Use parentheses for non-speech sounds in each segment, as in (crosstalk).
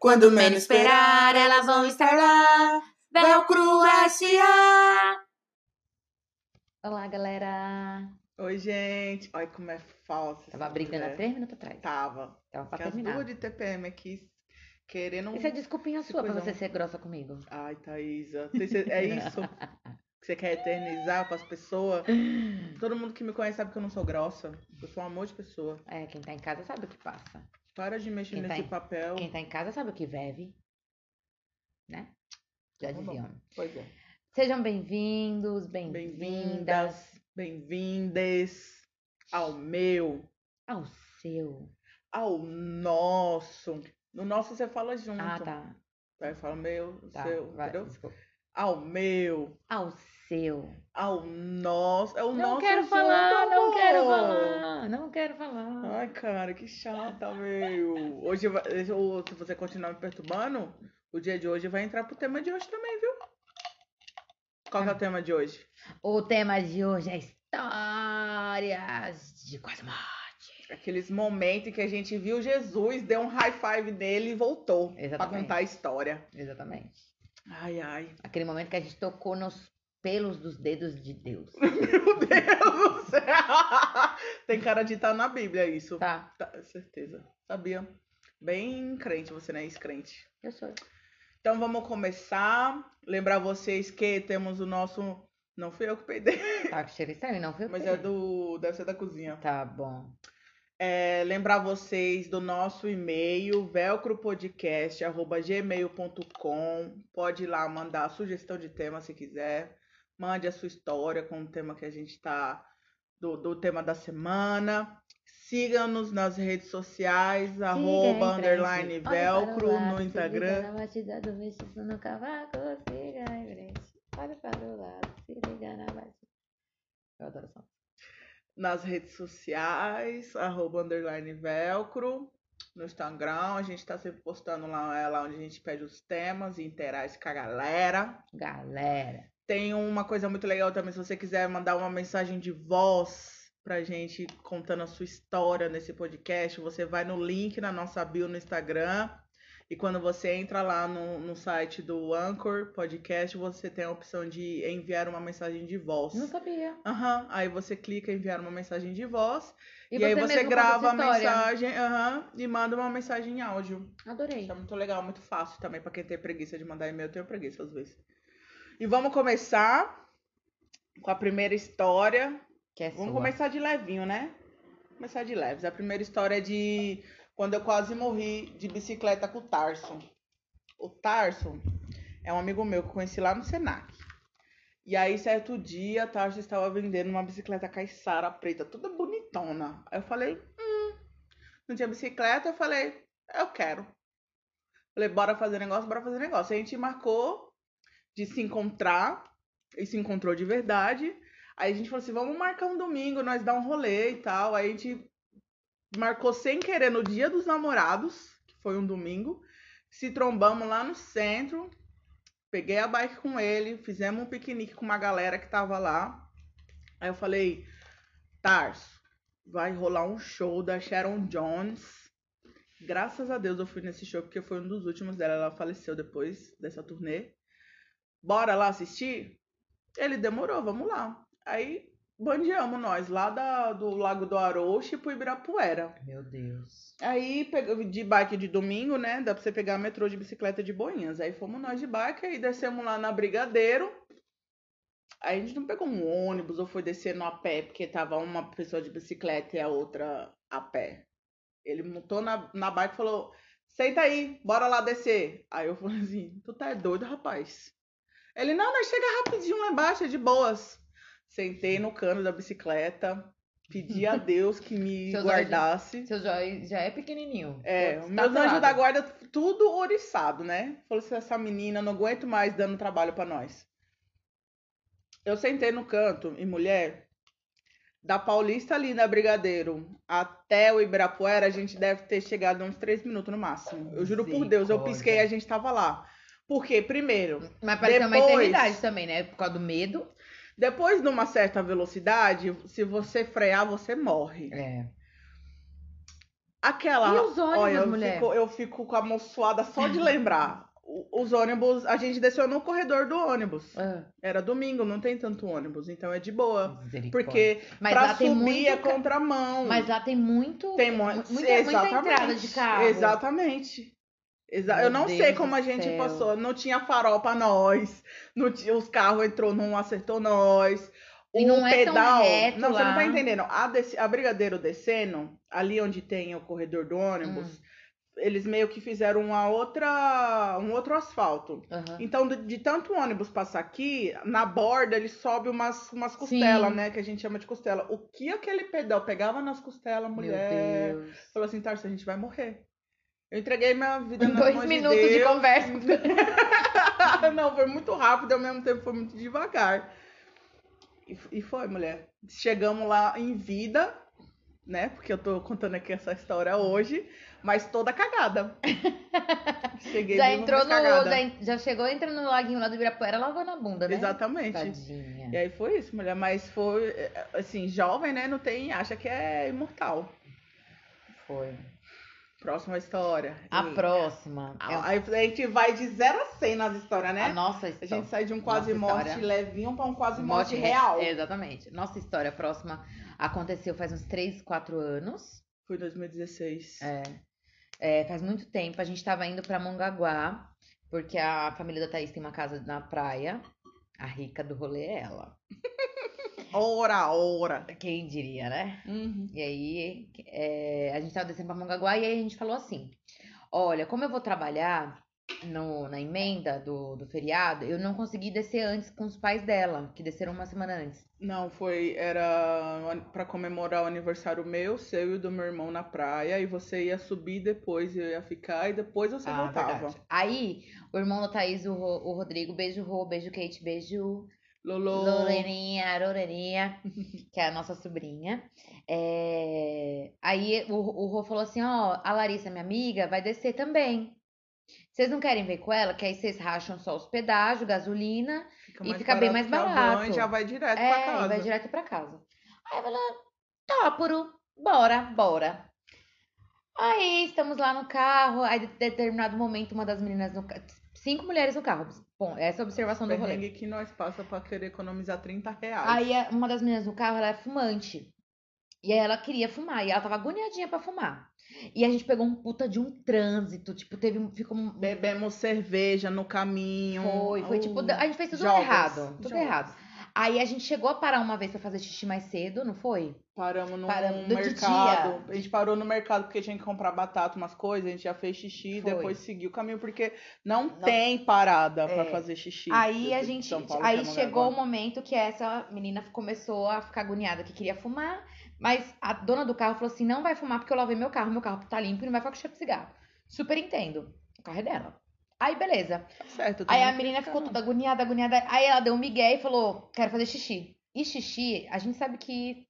Quando menos esperar, elas vão estar lá. Velcro S.A. Olá, galera. Oi, gente. Olha como é falso. Tava brigando há três minutos atrás. Tava. Tava pra Que as terminar. duas de TPM aqui querendo. Isso é desculpinha sua pra você ser grossa comigo. Ai, Thaísa. É isso (laughs) que você quer eternizar pras pessoas? Todo mundo que me conhece sabe que eu não sou grossa. Eu sou um amor de pessoa. É, quem tá em casa sabe o que passa. Para de mexer Quem tá nesse em- papel. Quem tá em casa sabe o que vive. Né? Já Tá diziam. Pois é. Sejam bem-vindos, bem-vindas Bem-vindas, bem-vindes ao meu, ao seu. ao nosso. No nosso você fala junto. Ah, tá. Vai falar meu, Tá, seu, vai, entendeu? desculpa. Ao meu, Ao seu. ao nosso. É o Não nosso quero falar, não amor. quero falar, não quero falar. Ai, cara, que chata, meu. Hoje, se você continuar me perturbando, o dia de hoje vai entrar pro tema de hoje também, viu? Qual que é o tema de hoje? O tema de hoje é histórias de quase morte. Aqueles momentos em que a gente viu Jesus, deu um high five nele e voltou pra Exatamente. contar a história. Exatamente. Ai, ai. Aquele momento que a gente tocou nos pelos dos dedos de Deus. (laughs) Meu Deus do céu. Tem cara de estar na Bíblia isso. Tá, Tá, certeza. Sabia. Bem crente, você não é ex-crente. eu sou. Então vamos começar. Lembrar vocês que temos o nosso. Não fui eu que peidei, Tá com cheiro estranho, não foi? mas é do. Deve ser da cozinha. Tá bom. É, lembrar vocês do nosso e-mail, velcropodcast.gmail.com. Pode ir lá mandar sugestão de tema se quiser. Mande a sua história com o tema que a gente tá. Do, do tema da semana. Siga-nos nas redes sociais, Siga arroba, underline, velcro lado, no Instagram. liga na batida do mestiço no cavaco, siga em frente. Olha para o lado, se liga na batida. Eu adoro som. Nas redes sociais, arroba underline velcro, no Instagram, a gente tá sempre postando lá, é lá onde a gente pede os temas e interage com a galera. Galera, Tem uma coisa muito legal também, se você quiser mandar uma mensagem de voz pra gente contando a sua história nesse podcast, você vai no link na nossa bio no Instagram. E quando você entra lá no, no site do Anchor Podcast, você tem a opção de enviar uma mensagem de voz. não sabia. Aham, aí você clica em enviar uma mensagem de voz. E, E aí você você mesmo grava a mensagem aham, e manda uma mensagem em áudio. Adorei. Isso é muito legal, muito fácil também pra quem tem preguiça de mandar e-mail. Eu tenho preguiça às vezes. E vamos começar com a primeira história. Que é Vamos sua. começar de levinho, né? Começar de leves. A primeira história é de quando eu quase morri de bicicleta com o Tarso. O Tarso é um amigo meu que eu conheci lá no Senac. E aí, certo dia, Tarso estava vendendo uma bicicleta caiçara preta, toda bonitona. Aí eu falei, hum, não tinha bicicleta, eu falei, eu quero. Falei, bora fazer negócio, bora fazer negócio. Aí a gente marcou de se encontrar, e se encontrou de verdade. Aí a gente falou assim, vamos marcar um domingo, nós dar um rolê e tal. Aí a gente marcou sem querer no dia dos namorados, que foi um domingo. Se trombamos lá no centro. Peguei a bike com ele, fizemos um piquenique com uma galera que tava lá. Aí eu falei, Tarso, vai rolar um show da Sharon Jones. Graças a Deus eu fui nesse show, porque foi um dos últimos dela. Ela faleceu depois dessa turnê. Bora lá assistir? Ele demorou, vamos lá. Aí bandeamos nós lá da, do Lago do Arouche pro Ibirapuera. Meu Deus. Aí de bike de domingo, né? Dá pra você pegar metrô de bicicleta de Boinhas. Aí fomos nós de bike, aí descemos lá na Brigadeiro. Aí a gente não pegou um ônibus ou foi descendo a pé, porque tava uma pessoa de bicicleta e a outra a pé. Ele montou na, na bike e falou: Senta aí, bora lá descer. Aí eu falei assim: Tu tá doido, rapaz? Ele: Não, nós chega rapidinho lá embaixo, é de boas. Sentei no cano da bicicleta, pedi a (laughs) Deus que me Seus guardasse. Seu joia já é pequenininho. É, Tá meus anjos pelado. da guarda, tudo oriçado, né? Falou assim, essa menina, não aguento mais dando trabalho pra nós. Eu sentei no canto, e mulher, da Paulista ali na Brigadeiro até o Ibirapuera, a gente deve ter chegado uns três minutos no máximo. Eu juro por Deus, eu pisquei e a gente tava lá. Porque, primeiro, Mas pareceu uma Depois- eternidade também, né? Por causa do medo. Depois de uma certa velocidade, se você frear, você morre. É. Aquela. E os ônibus, olha, eu mulher? Fico, eu fico com a mão suada só de lembrar. Os ônibus, a gente desceu no corredor do ônibus. Ah, Era domingo, não tem tanto ônibus, então é de boa. Porque Mas pra lá tem subir muito é contramão. Mas lá tem muito. Tem mu- muita, muita entrada de carro. Exatamente. Exa eu não Deus sei como a gente céu. passou. Não tinha farol pra nós. Não tinha, os carros entrou, não acertou nós. E o não é tão pedal. reto não, você não lá. tá entendendo. A, desce- a Brigadeiro descendo, ali onde tem o corredor do ônibus, Hum. eles meio que fizeram uma outra, um outro asfalto. Aham. Então, de, de tanto ônibus passar aqui, na borda ele sobe umas, umas costelas, Sim. né? Que a gente chama de costela. O que aquele pedal pegava nas costelas, mulher? Falou assim, Tarso, a gente vai morrer. Eu entreguei minha vida nas dois mãos minutos de de, Deus. conversa. (laughs) Não, foi muito rápido, ao mesmo tempo foi muito devagar. E, e foi, mulher. Chegamos lá em vida, né? Porque eu tô contando aqui essa história hoje, mas toda cagada. (laughs) Cheguei já entrou no. Já, já chegou entrando no laguinho lá do Ibirapuera, lavando a bunda, né? Exatamente. Tadinha. E aí foi isso, mulher. Mas foi, é, assim, jovem, né? Não tem, acha que é imortal. Foi. Próxima história. A próxima. é Aí a gente vai de 0 a 100 nas histórias, né? a nossa A história. gente sai de um quase Nossa morte história. levinho pra um quase morte, re- real. Exatamente. Nossa história próxima aconteceu faz uns 3, 4 anos. Foi 2016. É. É, faz muito tempo. A gente tava indo pra Mongaguá, porque a família da Thaís tem uma casa na praia. A rica do rolê é ela. (laughs) Ora, ora. Quem diria, né? Uhum. E aí, é, a gente tava descendo pra Mongaguá e aí a gente falou assim: Olha, como eu vou trabalhar no, na emenda do, do feriado, eu não consegui descer antes com os pais dela, que desceram uma semana antes. Não, foi. Era pra comemorar o aniversário meu, seu e do meu irmão na praia. E você ia subir depois, eu ia ficar, e depois você Ah, voltava. verdade. Aí, o irmão da Thaís, o, o Rodrigo, beijo, Rô, beijo, Kate, beijo, Lolo. Loreninha, Loreninha, (laughs) que é a nossa sobrinha. É, Aí o, o Rô falou assim: Ó, a Larissa, minha amiga, vai descer também. Vocês não querem ver com ela? Que aí vocês racham só os pedágios, gasolina, e fica bem mais barato. E já vai direto pra é, casa. e vai direto pra casa. Aí eu falei: bora, bora. Aí estamos lá no carro, aí de determinado momento uma das meninas no carro, cinco mulheres no carro. Bom, essa é a observação do rolê. Que nós passa pra querer economizar 30 reais. Aí a- uma das meninas no carro, ela é fumante. E aí ela queria fumar, e ela tava agoniadinha pra fumar. E a gente pegou um puta de um trânsito, tipo, teve um, ficou um, Bebemos cerveja no caminho. foi, foi Uh, tipo, a gente fez tudo jovens, errado, tudo jovens. errado. Aí a gente chegou a parar uma vez pra fazer xixi mais cedo, não foi? Paramos no Paramos mercado. A gente parou no mercado porque tinha que comprar batata, umas coisas. A gente já fez xixi, Foi. depois seguiu o caminho, porque não, Não- tem parada pra É. fazer xixi. Aí a gente, Paulo, aí é chegou o momento que essa menina começou a ficar agoniada que queria fumar, mas a dona do carro falou assim: "Não vai fumar porque eu lavei meu carro, meu carro tá limpo e não vai ficar com cheiro de cigarro". Super entendo. O carro é dela. Aí beleza. Tá certo. Aí a menina ficou toda agoniada, agoniada. Aí ela deu um migué e falou: "Quero fazer xixi". E xixi, a gente sabe que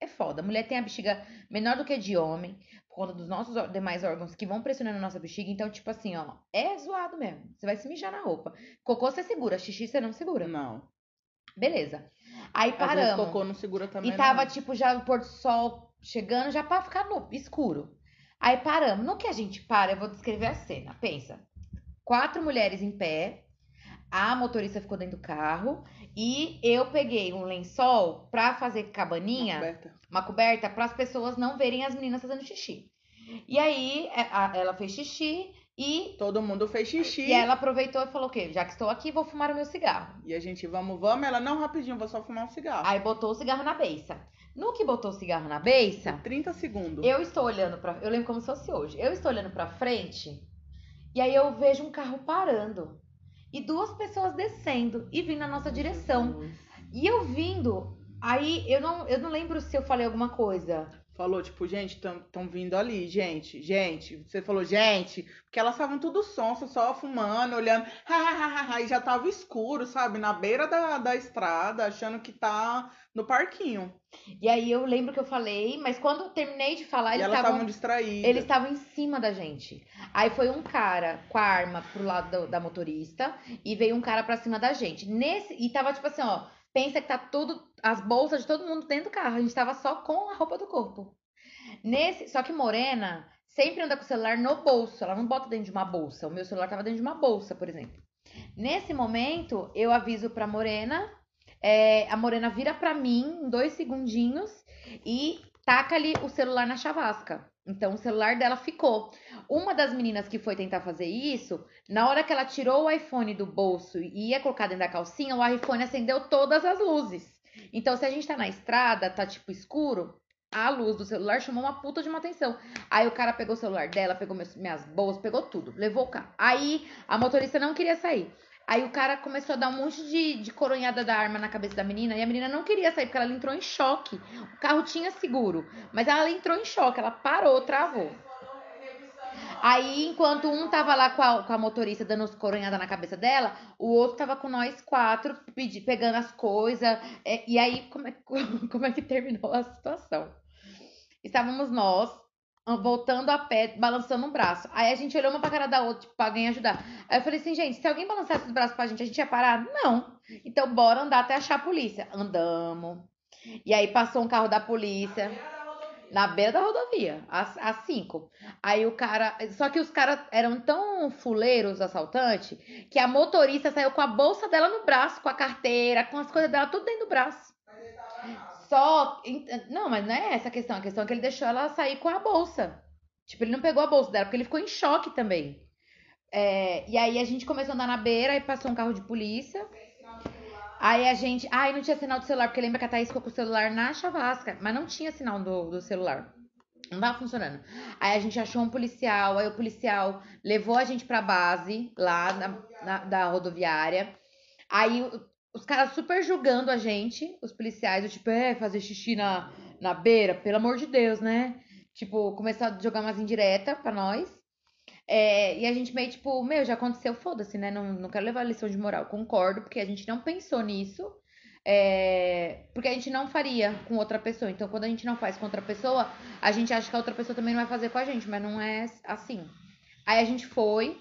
é foda. A mulher tem a bexiga menor do que a de homem, por conta dos nossos demais órgãos que vão pressionando a nossa bexiga. Então, tipo assim, ó, é zoado mesmo. Você vai se mijar na roupa. Cocô você segura, xixi você não segura. não. Beleza. Aí Às vezes paramos. cocô não segura também. E tava, não. tipo, já o pôr do sol chegando, já pra ficar no escuro. Aí paramos. No que a gente para, eu vou descrever a cena. Pensa. Quatro mulheres em pé. A motorista ficou dentro do carro. E eu peguei um lençol pra fazer cabaninha, Roberta. uma coberta, para as pessoas não verem as meninas fazendo xixi. E aí é, a- ela fez xixi e, Todo mundo fez xixi. e ela aproveitou e falou o quê? Já que estou aqui, vou fumar o meu cigarro. E a gente, vamos, vamos. Ela, não, rapidinho, vou só fumar um cigarro. Aí botou o cigarro na beiça. No que botou o cigarro na beiça, 30 segundos. eu estou olhando pra. Eu lembro como se fosse hoje. Eu estou olhando pra frente e aí eu vejo um carro parando e duas pessoas descendo e vindo na nossa direção. E eu vindo, aí eu não, eu não lembro se eu falei alguma coisa. Falou, tipo, gente, estão vindo ali, gente, gente. Você falou, gente, porque elas estavam tudo sonso, só fumando, olhando, ha, ha, ha, ha, ha, e já tava escuro, sabe? Na beira da, da estrada, achando que tá no parquinho. E aí eu lembro que eu falei, mas quando eu terminei de falar, eles estavam distraídas. Eles estavam em cima da gente. Aí foi um cara com a arma pro lado do- da motorista e veio um cara pra cima da gente. Nesse e tava tipo assim, ó, pensa que tá tudo as bolsas de todo mundo dentro do carro. A gente tava só com a roupa do corpo. Nesse, só que Morena sempre anda com o celular no bolso. Ela não bota dentro de uma bolsa. O meu celular tava dentro de uma bolsa, por exemplo. Nesse momento, eu aviso pra Morena. é, a Morena vira pra mim em dois segundinhos e taca ali o celular na chavasca. Então o celular dela ficou. Uma das meninas que foi tentar fazer isso, na hora que ela tirou o iPhone do bolso e ia colocar dentro da calcinha, o iPhone acendeu todas as luzes. Então, se a gente tá na estrada, tá tipo escuro, a luz do celular chamou uma puta de uma atenção. Aí o cara pegou o celular dela, pegou minhas bolsas, pegou tudo, levou o carro. Aí a motorista não queria sair. Aí o cara começou a dar um monte de, de coronhada da arma na cabeça da menina e a menina não queria sair porque ela entrou em choque. O carro tinha seguro, mas ela entrou em choque, ela parou, travou. Aí, enquanto um tava lá com a, com a motorista dando os coronhada na cabeça dela, o outro tava com nós quatro pedi- pegando as coisas. É, e aí, como é, (laughs) como é que terminou a situação? Estávamos nós voltando a pé, balançando um braço. Aí a gente olhou uma pra cara da outra, tipo, pra alguém ajudar. Aí eu falei assim, gente, se alguém balançasse os braços pra gente, a gente ia parar? Não. Então, bora andar até achar a polícia. Andamos. E aí passou um carro da polícia. Na beira da rodovia, às, cinco. Aí o cara. Só que os caras eram tão fuleiros, assaltantes, que a motorista saiu com a bolsa dela no braço, com a carteira, com as coisas dela tudo dentro do braço. Só. Não, mas não é essa a questão. A questão é que ele deixou ela sair com a bolsa. Tipo, ele não pegou a bolsa dela, porque ele ficou em choque também. É, e aí a gente começou a andar na beira, aí passou um carro de polícia. Aí a gente. Ai, não tinha sinal do celular, porque lembra que a Thaís ficou com o celular na chavasca, mas não tinha sinal do, do celular. Não tava funcionando. Aí a gente achou um policial, aí o policial levou a gente pra base lá na, na- da rodoviária. Aí os caras super julgando a gente, os policiais, do tipo, é, fazer xixi na, na beira, pelo amor de Deus, né? Tipo, começou a jogar umas indiretas pra nós. É, e a gente meio tipo, meu, já aconteceu, foda-se, né? Não, não quero levar lição de moral. Concordo, porque a gente não pensou nisso. é, porque a gente não faria com outra pessoa. Então, quando a gente não faz com outra pessoa, a gente acha que a outra pessoa também não vai fazer com a gente, mas não é assim. Aí a gente foi.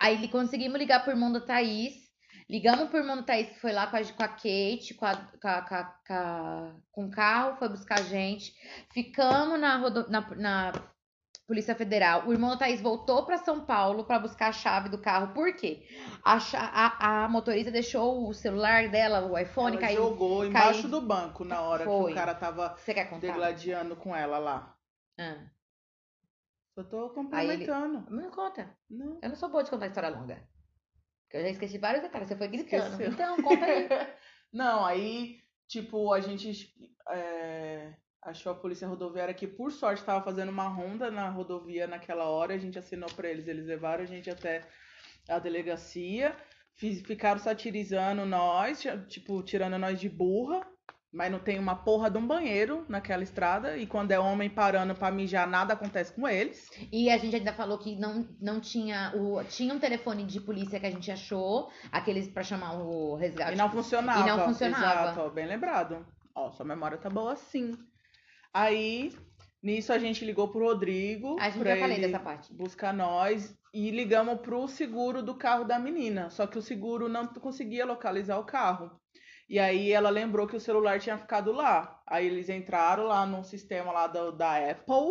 Aí conseguimos ligar pro irmão da Thaís. Ligamos pro irmão da Thaís, que foi lá com a, com a Kate, com, a, com, a- com, a- com o carro, foi buscar a gente. Ficamos na, rodo- na, na Polícia Federal. O irmão da Thaís voltou para São Paulo para buscar a chave do carro. Por quê? A, a, a motorista deixou o celular dela, o iPhone, Ela caiu. jogou embaixo caiu- do banco na hora que Foi. o cara tava degladiando com ela lá. Ah, Eu tô complementando. não conta. Não. Eu não sou boa de contar história longa. Porque eu já esqueci vários detalhes. Você foi gritando. Esqueceu. Então, conta aí. (laughs) Não, aí, tipo, a gente é, achou a polícia rodoviária que, por sorte, tava fazendo uma ronda na rodovia naquela hora. A gente assinou pra eles. Eles levaram a gente até a delegacia. Fiz- ficaram satirizando nós, tipo, tirando nós de burra. Mas não tem uma porra de um banheiro naquela estrada. E quando é homem parando pra mijar, nada acontece com eles. E a gente ainda falou que não, não tinha. O, tinha um telefone de polícia que a gente achou, aqueles pra chamar o resgate. E não funcionava. E não funcionava. Exato, ó, bem lembrado. Ó, sua memória tá boa sim. Aí, nisso a gente ligou pro Rodrigo A gente já falei dessa parte. buscar nós e ligamos pro seguro do carro da menina. Só que o seguro não conseguia localizar o carro. E aí ela lembrou que o celular tinha ficado lá. Aí eles entraram lá no sistema lá do- da Apple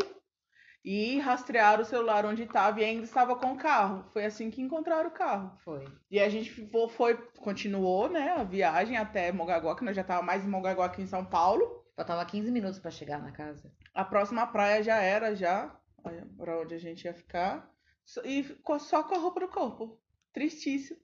e rastrearam o celular onde estava e ainda estava com o carro. Foi assim que encontraram o carro. Foi. E a gente fo- foi, continuou, né, a viagem até Mogaguá, que nós já tava mais em Mogaguá que em São Paulo. Faltava 15 minutos pra chegar na casa. A próxima praia já era, já, pra onde a gente ia ficar. E ficou só com a roupa do corpo. Tristíssimo.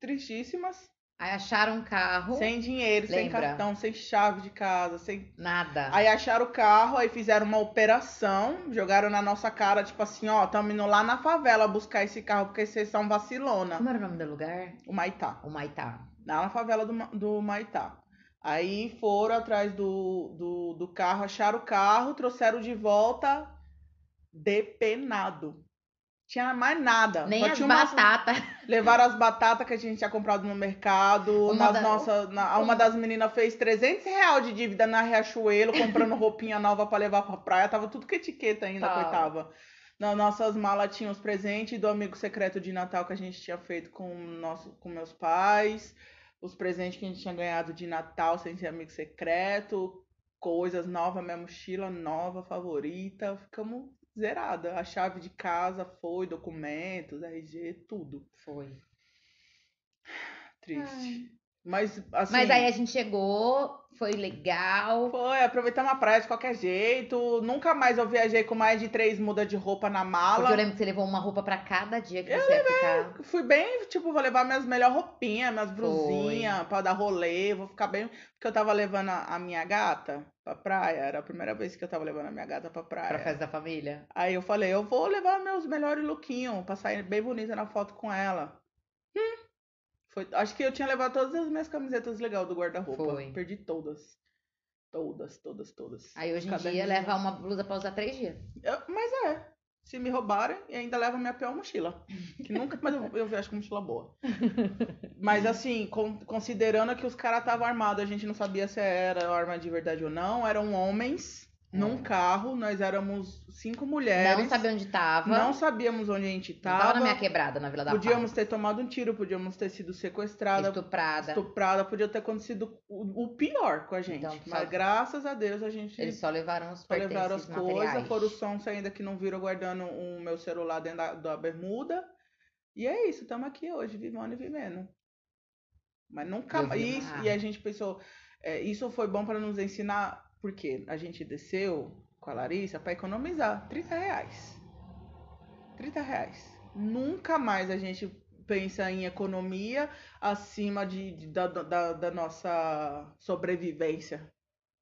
Tristíssimas. Aí acharam um carro, Sem dinheiro, sem Lembra? cartão, sem chave de casa, sem. nada. Aí acharam o carro, aí fizeram uma operação, jogaram na nossa cara, tipo assim, ó, tamo indo lá na favela buscar esse carro, porque vocês são vacilona. Como era o nome do lugar? O Maitá. O Maitá. lá na favela do, do Maitá. Aí foram atrás do, do, do carro, acharam o carro, trouxeram de volta depenado. Tinha mais nada. Nem Só as tinha umas- batatas. Levaram as batatas que a gente tinha comprado no mercado. Uma da- nossa, na- uma das meninas fez 300 reais de dívida na Riachuelo, comprando (laughs) roupinha nova pra levar pra praia. Tava tudo com etiqueta ainda, Tava. coitava. Nas nossas malas tinha os presentes do amigo secreto de Natal que a gente tinha feito com, nosso, com meus pais. Os presentes que a gente tinha ganhado de Natal sem ser amigo secreto. Coisas novas, minha mochila nova, favorita. Ficamos zerada. A chave de casa foi, documentos, RG, tudo. Foi. Triste. Mas, assim. Mas aí a gente chegou, foi legal. Foi, aproveitamos a praia de qualquer jeito. Nunca mais eu viajei com mais de três mudas de roupa na mala. Porque eu lembro que você levou uma roupa pra cada dia que você ia ficar. Fui bem, tipo, vou levar minhas melhores roupinhas, minhas brusinhas pra dar rolê, vou ficar bem. Porque eu tava levando a, a minha gata pra praia, era a primeira vez que eu tava levando a minha gata pra praia. Pra festa da família. Aí eu falei, eu vou levar meus melhores lookinhos pra sair bem bonita na foto com ela. Hum. Foi, acho que eu tinha levado todas as minhas camisetas legais do guarda-roupa. Perdi todas. Todas, todas, todas. Aí hoje em Caderninho. dia leva uma blusa pra usar três dias. Eu- mas é. Se me roubarem, e ainda leva minha pior mochila. Que nunca mais eu, eu viajo com mochila boa. (laughs) Mas assim, con- considerando que os caras estavam armados, a gente não sabia se era arma de verdade ou não. Eram homens num carro, nós éramos cinco mulheres. É. Não sabia onde tava. Não sabíamos onde a gente tava. tava na minha quebrada, na Vila da Podíamos Paz. ter tomado um tiro, podíamos ter sido sequestrada, Estuprada. estuprada, podia ter acontecido o, o pior com a gente. Então, Mas só- graças a Deus a gente Eles só levaram os só levaram as coisas, foram os sons ainda que não viram guardando o meu celular dentro da, da bermuda. E é isso, estamos aqui hoje, vivendo e vivendo. Mas nunca uma- E a gente pensou, é, isso foi bom para nos ensinar, porque a gente desceu com a Larissa para economizar 30 reais. 30 reais. Nunca mais a gente pensa em economia acima de, de- da, da, da nossa sobrevivência.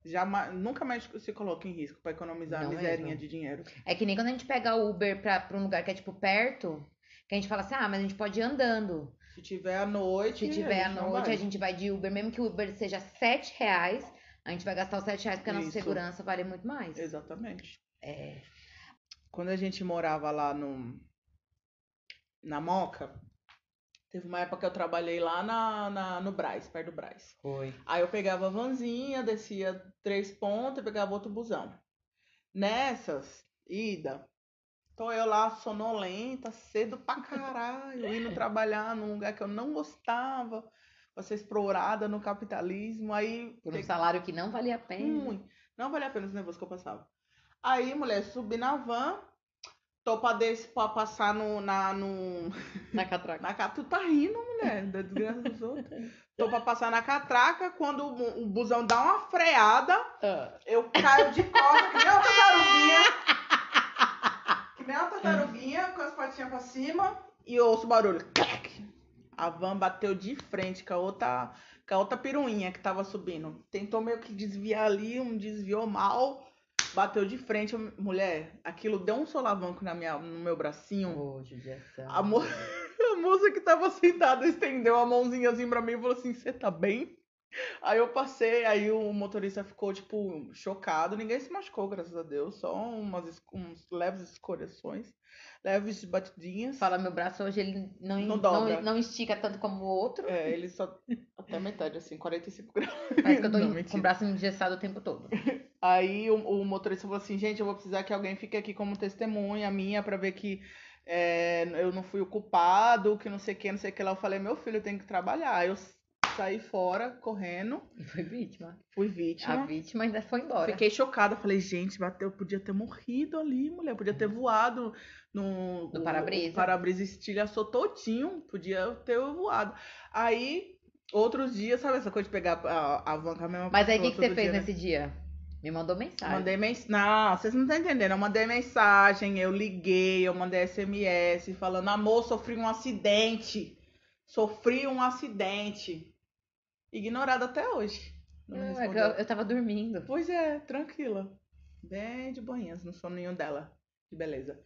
Jamais, nunca mais se coloca em risco para economizar Não a miserinha de dinheiro. É que nem quando a gente pega o Uber pra um lugar que é tipo perto, que a gente fala assim, ah, mas a gente pode ir andando. Se tiver à noite. Se tiver à noite, a gente vai de Uber, mesmo que o Uber seja 7 reais, a gente vai gastar os 7 reais porque a nossa Isso. segurança vale muito mais. Exatamente. É. Quando a gente morava lá no na Moca, teve uma época que eu trabalhei lá na, na- no Braz, perto do Braz. Foi. Aí eu pegava a vanzinha, descia três pontos e pegava outro busão. Nessas, ida, tô eu lá sonolenta, cedo pra caralho, indo (laughs) trabalhar num lugar que eu não gostava, pra ser explorada no capitalismo. Aí Por um salário que não valia a pena. Ruim. Não valia a pena os nervosos que eu passava. Aí, mulher, subi na van, tô pra, des... pra passar no, na, no, Na catraca. (laughs) na ca- Tu tá rindo, mulher, da desgraça dos outros. Tô pra passar na catraca, quando o, o busão dá uma freada, Ah. eu caio de costas, que nem uma tartaruguinha. Que nem uma tartaruguinha, com as patinhas pra cima, e eu ouço o barulho. Clac! A van bateu de frente com a outra, com a outra piruinha que tava subindo. Tentou meio que desviar ali, um desviou mal, bateu de frente. Mulher, aquilo deu um solavanco na minha, no meu bracinho. Judiação. A, mo- (laughs) a moça que tava sentada estendeu a mãozinha assim pra mim e falou assim: Você tá bem? Aí eu passei, aí o motorista ficou, tipo, chocado. Ninguém se machucou, graças a Deus. Só umas, uns leves escoriações, leves batidinhas. Fala, meu braço hoje ele não, Não não, não, estica tanto como o outro. É, ele só. (laughs) Até metade, assim, 45 graus. Parece que eu tô (laughs) Não, com o braço engessado o tempo todo. (laughs) Aí o, o motorista falou assim, gente, eu vou precisar que alguém fique aqui como testemunha minha pra ver que é, eu não fui o culpado, que não sei o que, não sei o que lá. Eu falei, meu filho, eu tenho que trabalhar. Eu saí fora, correndo, E foi vítima. fui A vítima. vítima ainda foi embora. Fiquei chocada, falei, gente, bateu, podia ter morrido ali, mulher, podia ter voado no, No para-brisa. O para-brisa estilhaçou todinho, podia ter voado. Aí, outros dias, sabe essa coisa de pegar a, a van com a mesma Mas aí o que, que você todo fez dia, né? nesse dia? Me mandou mensagem. Mandei mensagem. Não, vocês não estão entendendo. Eu mandei mensagem, eu liguei, eu mandei SMS falando: amor, sofri um acidente. Sofri um acidente. Ignorado até hoje. Não Não, é eu, eu tava dormindo. Pois é, tranquila. Bem de boinhas, no soninho dela. Que beleza.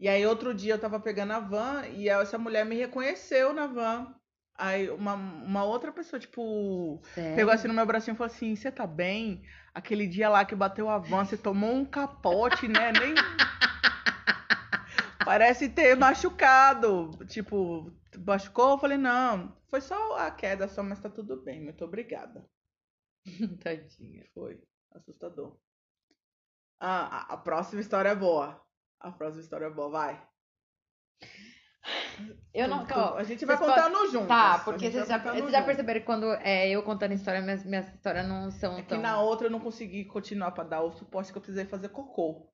E aí, outro dia eu tava pegando a van e essa mulher me reconheceu na van. Aí, uma, uma outra pessoa, tipo, Sério? Pegou assim no meu bracinho e falou assim: Você tá bem? Aquele dia lá que bateu a van, você tomou um capote, né? Nem. (laughs) Parece ter machucado. Tipo, machucou? Eu falei: Não, foi só a queda, só, mas tá tudo bem. Muito obrigada. (laughs) Tadinha. Foi assustador. Ah, a, a próxima história é boa. A próxima história é boa, vai. Eu não. Tu- tu- ó, a gente vai contando juntos. Tá, A porque vocês já, vocês já junto. perceberam que quando é eu contando história, minhas, minhas histórias não são É que tão. na outra eu não consegui continuar pra dar o suporte que eu precisei fazer cocô.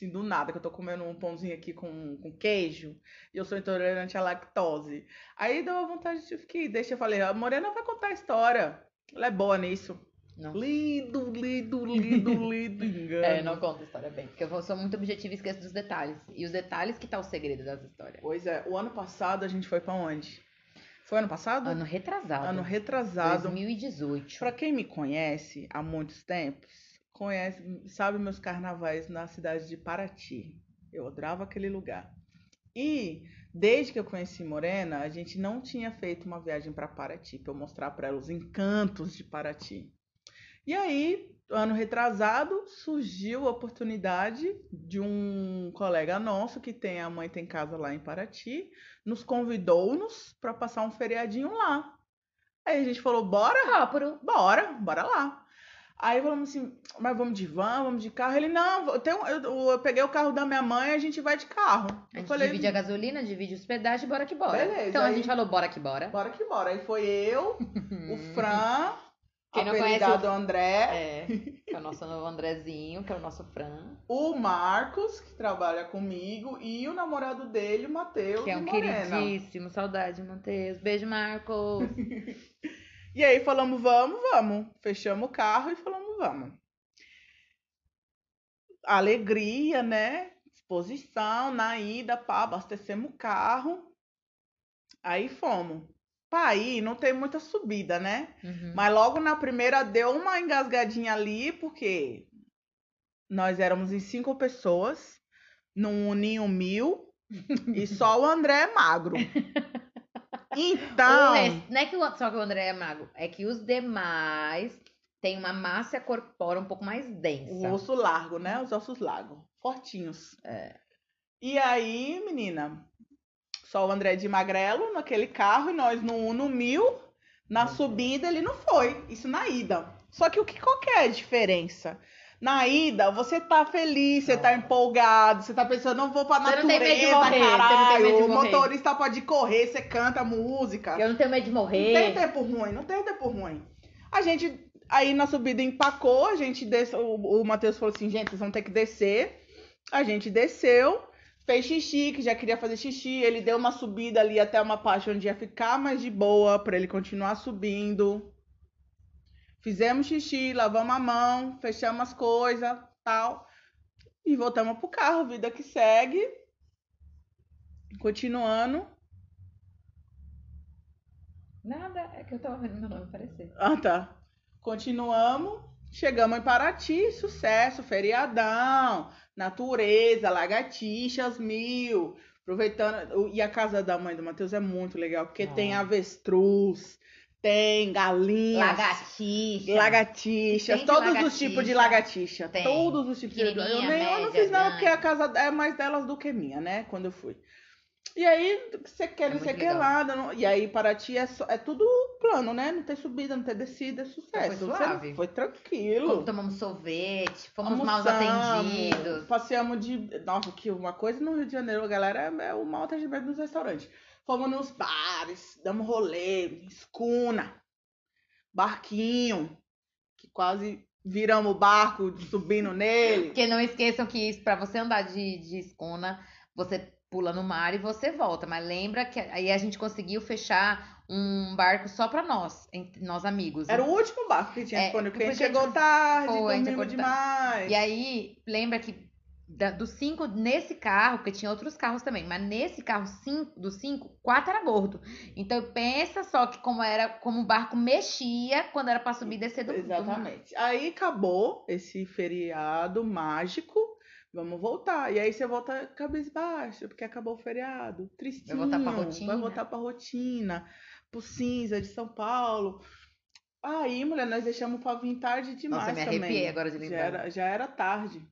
Assim, do nada, que eu tô comendo um pãozinho aqui com, com queijo, e eu sou intolerante à lactose. Aí deu uma vontade de que deixa eu falei, a Morena vai contar a história. Ela é boa nisso. Não. Lindo, lindo, lindo, lindo (laughs) engano. É, não conta a história bem. Porque eu sou muito objetiva e esqueço dos detalhes. E os detalhes que tá o segredo das histórias. Pois é, o ano passado a gente foi pra onde? Foi ano passado? Ano retrasado. Ano retrasado. 2018. Pra quem me conhece há muitos tempos, conhece, sabe meus carnavais na cidade de Paraty. Eu adorava aquele lugar. E desde que eu conheci Morena, a gente não tinha feito uma viagem para Paraty para eu mostrar para ela os encantos de Paraty. E aí, ano retrasado, surgiu a oportunidade de um colega nosso que tem a mãe tem casa lá em Paraty, nos convidou-nos para passar um feriadinho lá. Aí a gente falou: "Bora? Próprio. Bora, bora lá". Aí falamos assim, mas vamos de van, vamos de carro? Ele, não, eu, tenho, eu, eu peguei o carro da minha mãe, a gente vai de carro. A gente falei, divide a gasolina, divide os pedágios, bora que bora. Beleza, então a aí- gente falou, bora que bora. bora que bora. Aí foi eu, o (laughs) Fran, Quem não conhece o- André, É, que é o nosso novo Andrezinho, que é o nosso Fran. o Marcos, que trabalha comigo, e o namorado dele, o Matheus Que é um Morena. queridíssimo, saudade, Matheus. Beijo, Marcos. (laughs) E aí falamos, vamos, vamos. Fechamos o carro e falamos, vamos. Alegria, né? Disposição, na ida, pá, abastecemos o carro. Aí fomos. Pra ir, não tem muita subida, né? Uhum. Mas logo na primeira deu uma engasgadinha ali, porque nós éramos em cinco pessoas, num ninho mil, e só o André é magro. (laughs) Então. Resto- não é que o- só que o André é mago, é que os demais têm uma massa corpórea um pouco mais densa. O osso largo, né? Os ossos largos. Fortinhos. E aí, menina, só o André de magrelo naquele carro e nós no, no mil. Na subida ele não foi. Isso na ida. Só que o que qual que é a diferença? Na ida, você tá feliz, você tá empolgado, você tá pensando, não vou pra Você não tem natureza, medo de morrer, caralho. medo de o morrer. motorista pode correr, você canta música. Eu não tenho medo de Não tem morrer. tempo ruim, não tem tempo ruim. A gente, aí na subida empacou, a gente desceu, o, o Matheus falou assim, gente, vocês vão ter que descer. A gente desceu, fez xixi, que já queria fazer xixi. Ele deu uma subida ali até uma parte onde ia ficar mais de boa, pra ele continuar subindo. Fizemos xixi, lavamos a mão, fechamos as coisas, tal. E voltamos pro carro, vida que segue. Continuando. Nada, é que eu tava vendo meu nome aparecer. Ah, tá. Continuamos. Chegamos em Paraty, sucesso, feriadão, natureza, lagartixas mil. Aproveitando. E a casa da mãe do Matheus é muito legal, porque tem Ah. avestruz, tem galinhas, Lagartixa. lagartixas, todos os lagartixa. tipos de lagartixa. Tem. Todos os tipos de Eu, Pequenininha, nem, eu não fiz nada, porque a casa é mais delas do que minha, né? Quando eu fui. E aí, você quer, É não sei muito que legal. lá. não- E aí, Paraty é, só- é tudo plano, né? Não tem subida, não tem descida, é sucesso. Foi Você- suave. Foi tranquilo. Tomamos sorvete, fomos mal atendidos. Passeamos de. Nossa, que uma coisa no Rio de Janeiro, a galera, é, é o mau atendimento nos restaurantes. Fomos nos bares, damos rolê, escuna, barquinho, que quase viramos o barco subindo nele. Porque não esqueçam que isso, pra você andar de, de escuna, você pula no mar e você volta. Mas lembra que aí a gente conseguiu fechar um barco só pra nós, entre nós amigos. Era o último barco que tinha É, quando o cliente chegou tarde, foi, dormimos chegou demais. E aí, lembra que da- dos cinco, nesse carro, porque tinha outros carros também, mas nesse carro, cinco, dos cinco, quatro era gordo. Então pensa só que como era, como o barco mexia quando era pra subir e descer do, do. Exatamente. Aí acabou esse feriado mágico. Vamos voltar. E aí você volta cabisbaixo, porque acabou o feriado. Tristinho. voltar pra rotina. Vai voltar pra rotina. Pro cinza de São Paulo. Aí, mulher, nós deixamos pra vir tarde demais Nossa, me também. arrepiei agora de Já era, já era tarde.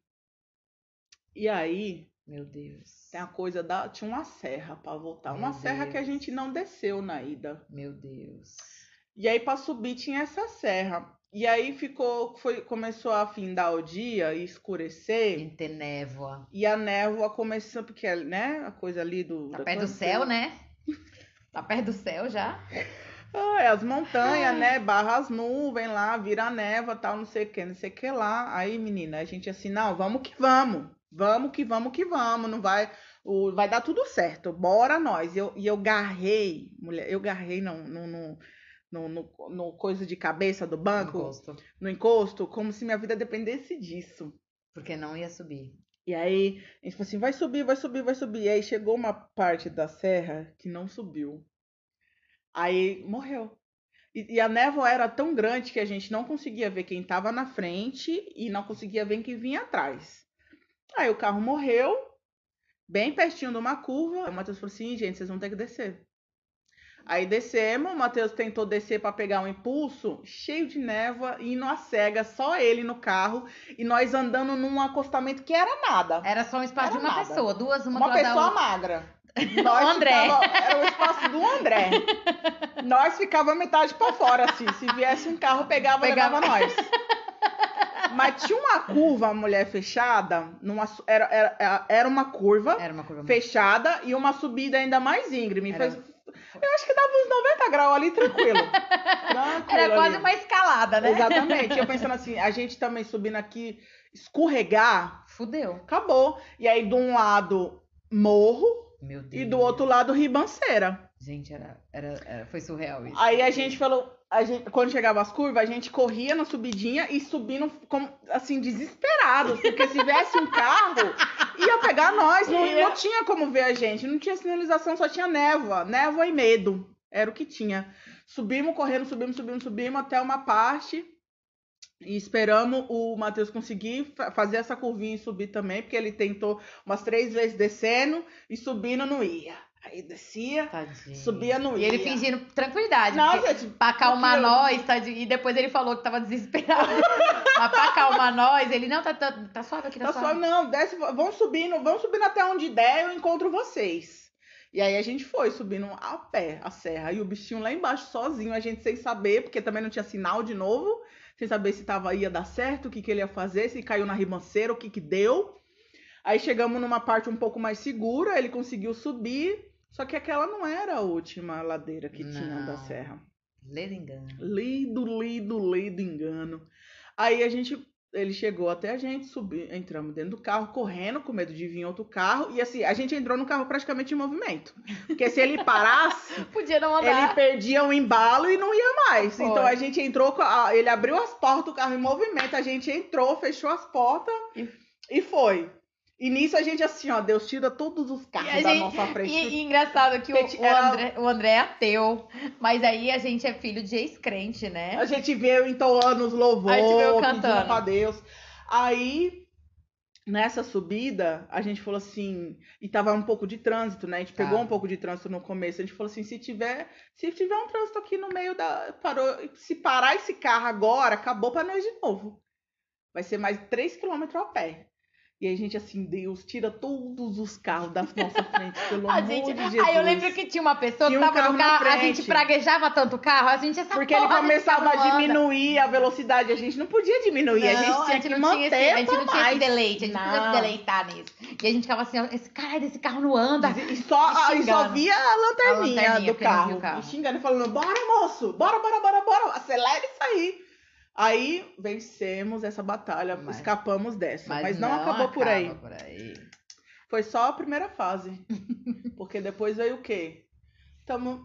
E aí, Meu Deus. tem a coisa da. Tinha uma serra pra voltar. Uma Meu serra que a Deus. gente não desceu na ida. Meu Deus. E aí, pra subir, tinha essa serra. E aí ficou, foi, começou a findar o dia e escurecer. Tem que ter névoa. E a névoa começou, porque, né, a coisa ali do. Tá perto do céu, né? Tá perto do céu já. Ah, é as montanhas, né? Barra as nuvens lá, vira a névoa, tal, não sei o que, não sei o que lá. Aí, menina, a gente assim, não, vamos que vamos. Vamos que vamos que vamos, não vai, o, vai dar tudo certo. Bora nós. E eu, e eu garrei, mulher, eu garrei no, no, no, no, no- no coisa de cabeça do banco, Gosto. no encosto, como se minha vida dependesse disso. Porque não ia subir. E aí, a gente falou assim, vai subir, vai subir, vai subir. E aí chegou uma parte da serra que não subiu. Aí morreu. E, e a névoa era tão grande que a gente não conseguia ver quem estava na frente e não conseguia ver quem vinha atrás. Aí o carro morreu, bem pertinho de uma curva. O Matheus falou assim, gente, vocês vão ter que descer. Aí descemos, o Matheus tentou descer para pegar um impulso, cheio de névoa, indo a cega, só ele no carro, e nós andando num acostamento que era nada. Era só um espaço Era de uma nada. pessoa, duas, uma, Uma pessoa magra. (laughs) Nós André. ficava- era o espaço do André. (laughs) Nós ficava metade pra fora, assim. Se viesse um carro, pegava, Pegava. levava nós. Mas tinha uma curva, mulher fechada. Numa, era, era, era uma curva Era uma curva muito fechada e uma subida ainda mais íngreme. Era- Fez- Eu acho que dava uns 90 graus ali, tranquilo. (laughs) Tranquilo Era quase ali. uma escalada, né? Exatamente. Eu pensando assim, a gente também subindo aqui, escorregar, Fudeu. acabou. E aí, de um lado, morro, Meu Deus. e do outro lado, ribanceira. Gente, era, era, era- foi surreal isso. Aí a gente falou, a gente, quando chegava as curvas, a gente corria na subidinha e subindo como, assim, desesperados. Porque se viesse um carro, ia pegar nós. Não, não tinha como ver a gente. Não tinha sinalização, só tinha névoa. Névoa e medo. Era o que tinha. Subimos correndo, subimos, subimos, subimos até uma parte. E esperamos o Matheus conseguir fa- fazer essa curvinha e subir também, porque ele tentou umas três vezes descendo e subindo não ia. Aí descia, Tadinho. subia não E ele fingindo tranquilidade. Porque gente, pra acalmar aquilo- nós, tadinho. E depois ele falou que tava desesperado. (laughs) Mas pra acalmar nós, ele, não, tá, tá, tá suave aqui, tá, Tá só, suave. não, desce, vão subindo, vão subindo até onde der, eu encontro vocês. E aí a gente foi subindo a pé a serra. E o bichinho lá embaixo sozinho, a gente sem saber, porque também não tinha sinal de novo, sem saber se tava, ia dar certo, o que, que ele ia fazer, se caiu na ribanceira, o que que deu. Aí chegamos numa parte um pouco mais segura, ele conseguiu subir, só que aquela não era a última ladeira que tinha da Não. serra. Lê engano. Lido, lido, lido engano. Aí a gente, ele chegou até a gente, subi, entramos dentro do carro, correndo, com medo de vir outro carro. E assim, a gente entrou no carro praticamente em movimento. Porque se ele parasse, (laughs) Podia não ele andar. perdia o embalo e não ia mais. Foi. Então a gente entrou, ele abriu as portas do carro em movimento, a gente entrou, fechou as portas E- e foi. E nisso a gente assim, ó, Deus tira todos os carros E a da gente- nossa frente. E, e engraçado que o, Porque o André, o André é ateu, mas aí a gente é filho de ex-crente, né? A gente veio entoando os louvores, gente pedindo cantando. pra Deus. Aí, nessa subida, a gente falou assim, e tava um pouco de trânsito, né? A gente pegou Tá. um pouco de trânsito no começo. A gente falou assim, se tiver, se tiver um trânsito aqui no meio da, parou, se parar esse carro agora, acabou pra nós de novo. Vai ser mais 3 km a pé. E a gente assim, Deus, tira todos os carros da nossa frente, pelo (laughs) A amor gente, de Jesus. aí eu lembro que tinha uma pessoa Tinha que um tava no carro a gente praguejava tanto o carro, a gente essa Porque ele começava não a diminuir a velocidade. A gente não podia diminuir, a gente Não, tinha que não manter tinha esse, a gente não tinha esse deleite, a gente não podia se Não. deleitar nisso. E a gente ficava assim, esse caralho desse carro não anda. E só, e só via a lanterninha, A lanterninha, do não carro. carro. Me xingando e falando, bora, moço! Bora, bora, bora, bora! Acelera isso aí! Aí vencemos essa batalha, Mas- escapamos dessa. Mas, não, acabou por aí. por aí. Foi só a primeira fase. (laughs) Porque depois veio o quê? Estamos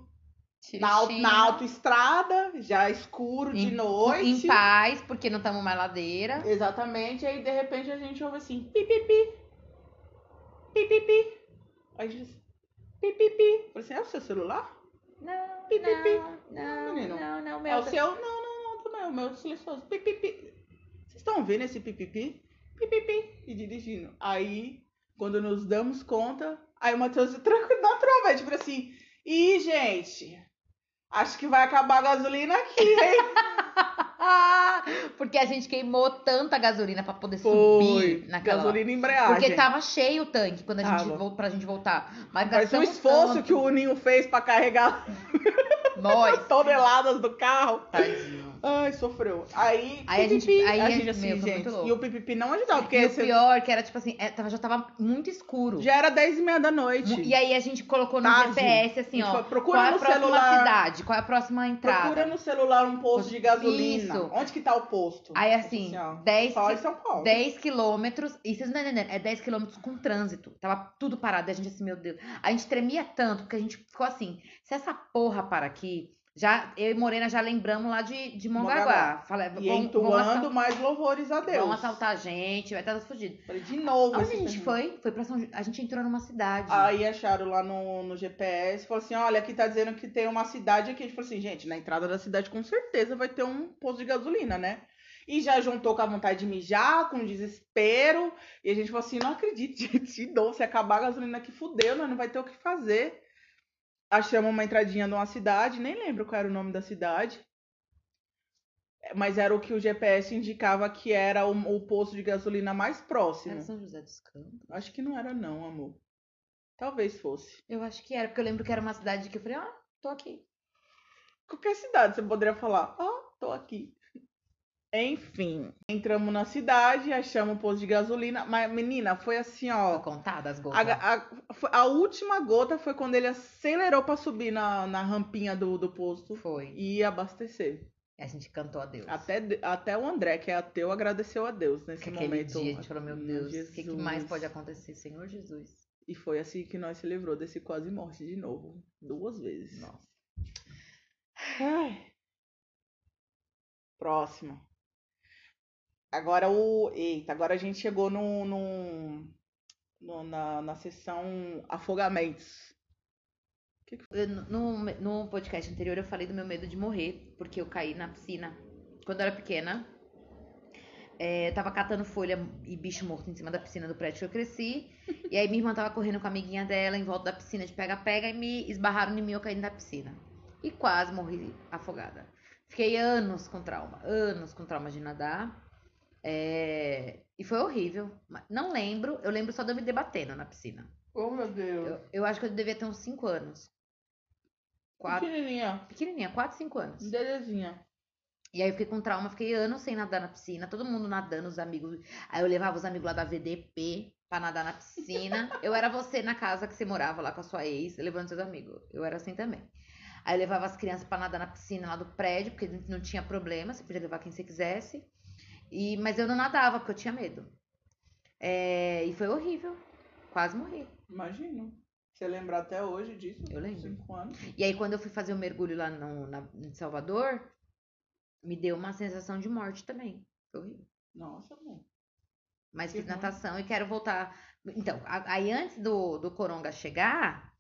na, na autoestrada, já escuro de em- noite. Em paz, porque não estamos mais ladeira. Exatamente, aí de repente a gente ouve assim, pi, pi, pi, pi, pi, pi. Aí a gente diz, pi, pi, pi. Eu falei assim, é o seu celular? Não, Pi, pi, pi. não, menino. não, não, É meu. o seu? Não, o meu silencioso, pi, pi, pi. Vocês estão ouvindo esse pi, pi, pi? Pi, pi, pi. E dirigindo. Aí, quando nos damos conta, aí o Matheus tranquilo, naturalmente, falou assim, ih, gente, acho que vai acabar a gasolina aqui, hein? (laughs) porque a gente queimou tanta gasolina pra poder Foi, subir naquela gasolina e embreagem. Porque tava cheio o tanque quando a gente Tava. vol- pra gente voltar. Mas, Mas o esforço tanto. que o Ninho fez pra carregar Nós. (laughs) toneladas do carro. Tadinho. Ai, sofreu. Aí, Aí a gente- pipipi, aí a a gente assim, meu, gente. muito louco. E o pipipi não ajudava, porque E o você- pior que era tipo assim, é, tava- já tava muito escuro. já era 10 e meia da noite. E aí a gente colocou no Tarde. GPS assim, ó. foi, procura qual é a no próxima celular. cidade? Qual é a próxima entrada? Procura no celular um posto de gasolina. Isso. Onde que tá o posto? Aí assim, ó, 10, Só qui- em São Paulo. 10 quilômetros. E vocês não entendendo, é 10 quilômetros com trânsito. Tava tudo parado. A gente assim, meu Deus. A gente tremia tanto, porque a gente ficou assim, se essa porra para aqui. Já, eu e Morena já lembramos lá de, de Mongaguá. Falei, E vão, entoando mais louvores a Deus. vão assaltar a gente, vai estar fudido. Falei, de novo. Onde a gente foi? Foi pra São A gente entrou numa cidade. Aí acharam lá no, no GPS, falou assim, olha, aqui tá dizendo que tem uma cidade aqui. A gente falou assim, gente, na entrada da cidade com certeza vai ter um posto de gasolina, né? E já juntou com a vontade de mijar, com desespero. E a gente falou assim, não acredito, (laughs) gente, de novo, se acabar a gasolina aqui, fudeu, nós não vai ter o que fazer. Achamos uma entradinha de uma cidade, nem lembro qual era o nome da cidade. Mas era o que o GPS indicava que era o, o posto de gasolina mais próximo. Era São José dos Campos? Acho que não era não, amor. Talvez fosse. Eu acho que era, porque eu lembro que era uma cidade que eu falei, ah, tô aqui. Qualquer cidade você poderia falar, ó, tô aqui. Enfim, entramos na cidade, achamos um posto de gasolina, mas menina, foi assim, ó. contada as A, gotas. a- foi- a última gota foi quando ele acelerou pra subir na, na rampinha do, do posto Foi. e abastecer. A gente cantou a Deus. Até, até o André, que é ateu, agradeceu a Deus nesse Que momento. dia a gente falou, meu Deus, o que, que mais pode acontecer, Senhor Jesus? E foi assim que nós se livrou desse quase morte de novo. Duas vezes. Nossa. Ai. Próximo. Agora o. Eita, agora a gente chegou no, no, no- na, na sessão afogamentos. Eu, no, no podcast anterior eu falei do meu medo de morrer, porque eu caí na piscina quando eu era pequena. É, eu tava catando folha e bicho morto em cima da piscina do prédio que eu cresci. (laughs) e aí minha irmã tava correndo com a amiguinha dela em volta da piscina de pega-pega e me esbarraram em mim eu caí na piscina. E quase morri afogada. Fiquei anos com trauma, anos com trauma de nadar. É, e foi horrível. Não lembro, eu lembro só de eu me debatendo na piscina. Oh, meu Deus. Eu, eu acho que eu devia ter uns 5 anos. Quatro, Pequenininha. pequenininha, 4, 5 anos. Belezinha. E aí eu fiquei com trauma, fiquei anos sem nadar na piscina, todo mundo nadando, os amigos. Aí eu levava os amigos lá da VDP pra nadar na piscina. (laughs) eu era você na casa que você morava lá com a sua ex, levando seus amigos. Eu era assim também. Aí eu levava as crianças pra nadar na piscina lá do prédio, porque não tinha problema, você podia levar quem você quisesse. E, mas eu não nadava, porque eu tinha medo. É, e foi horrível. Quase morri. Imagino. Você lembra até hoje disso? Eu lembro. Cinco anos. E aí, quando eu fui fazer o mergulho lá no, na, em Salvador, me deu uma sensação de morte também. Foi horrível. Nossa, amor. Mas Que fiz bom. natação e quero voltar. Então, aí antes do, do Coronga chegar,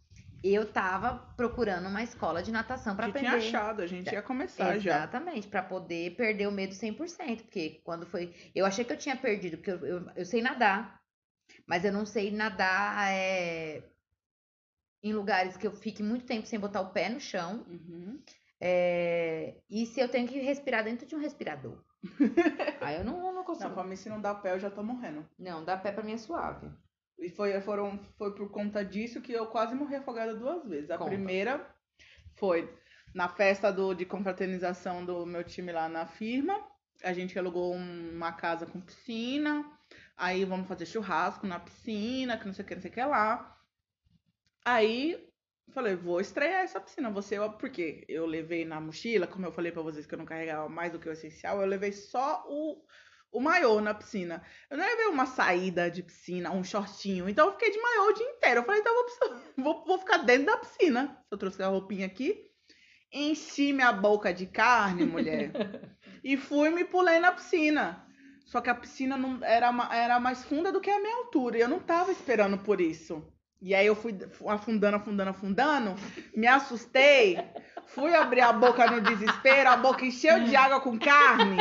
eu tava procurando uma escola de natação pra Que aprender. tinha achado, a gente ia começar já. Exatamente, pra poder perder o medo 100%. Porque quando foi. Eu achei que eu tinha perdido, porque eu, eu, eu sei nadar, mas eu não sei nadar é, em lugares que eu fique muito tempo sem botar o pé no chão. Uhum. É, e se eu tenho que respirar dentro de um respirador? (laughs) Aí eu não, não Não, consigo. pra mim, se não dá pé, eu já tô morrendo. Não, dar pé pra mim é suave. E foi, foram, foi por conta disso que eu quase morri afogada duas vezes. A Conta. primeira foi na festa do, de confraternização do meu time lá na firma. A gente alugou um- uma casa com piscina. Aí vamos fazer churrasco na piscina, que não sei o que, não sei o que lá. Aí falei, vou estrear essa piscina. Você, eu- porque eu levei na mochila, como eu falei pra vocês que eu não carregava mais do que o essencial, eu levei só o, o maiô na piscina. Eu não levei uma saída de piscina, um shortinho. Então eu fiquei de maiô o dia inteiro. Eu falei, então eu vou, (laughs) vou, vou ficar dentro da piscina. Eu trouxe a roupinha aqui. Enchi minha boca de carne, mulher. (laughs) e fui me pulei na piscina. Só que a piscina não era, era mais funda do que a minha altura. E eu não tava esperando por isso. E aí eu fui afundando, afundando, afundando. Me assustei. Fui abrir a boca no desespero. A boca encheu de água com carne.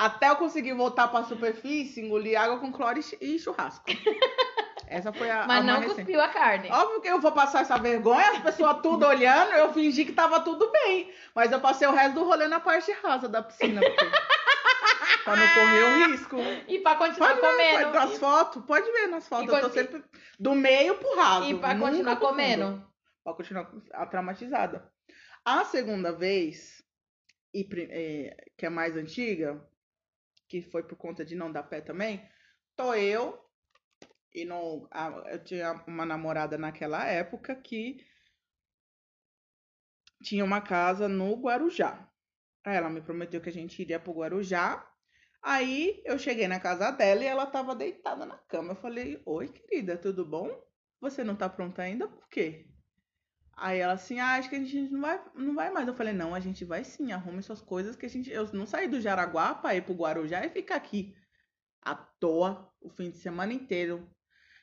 Até eu conseguir voltar pra superfície, engolir água com cloro e chu- churrasco. (laughs) Essa foi a, a Mas não mais recente. cuspiu a carne. Óbvio que eu vou passar essa vergonha, as pessoas tudo olhando, eu fingi que tava tudo bem. Mas eu passei o resto do rolê na parte rasa da piscina. Porque... (laughs) pra não correr o risco. E pra continuar Pode ver, comendo. pode, nas fotos, pode ver nas fotos. E Eu tô sempre do meio pro raso. E pra continuar comendo. Pra continuar a traumatizada. A segunda vez, e eh, que é mais antiga, que foi por conta de não dar pé também, tô eu e não, a- eu tinha uma namorada naquela época que tinha uma casa no Guarujá. Aí ela me prometeu que a gente iria pro Guarujá. Aí eu cheguei na casa dela e ela tava deitada na cama. Eu falei: Oi, querida, tudo bom? Você não tá pronta ainda? Por quê? Aí ela assim, ah, acho que a gente não vai, não vai mais. Eu falei, não, a gente vai sim, arrume suas coisas, que a gente. Eu não saí do Jaraguá pra ir pro Guarujá e ficar aqui à toa o fim de semana inteiro.